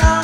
go.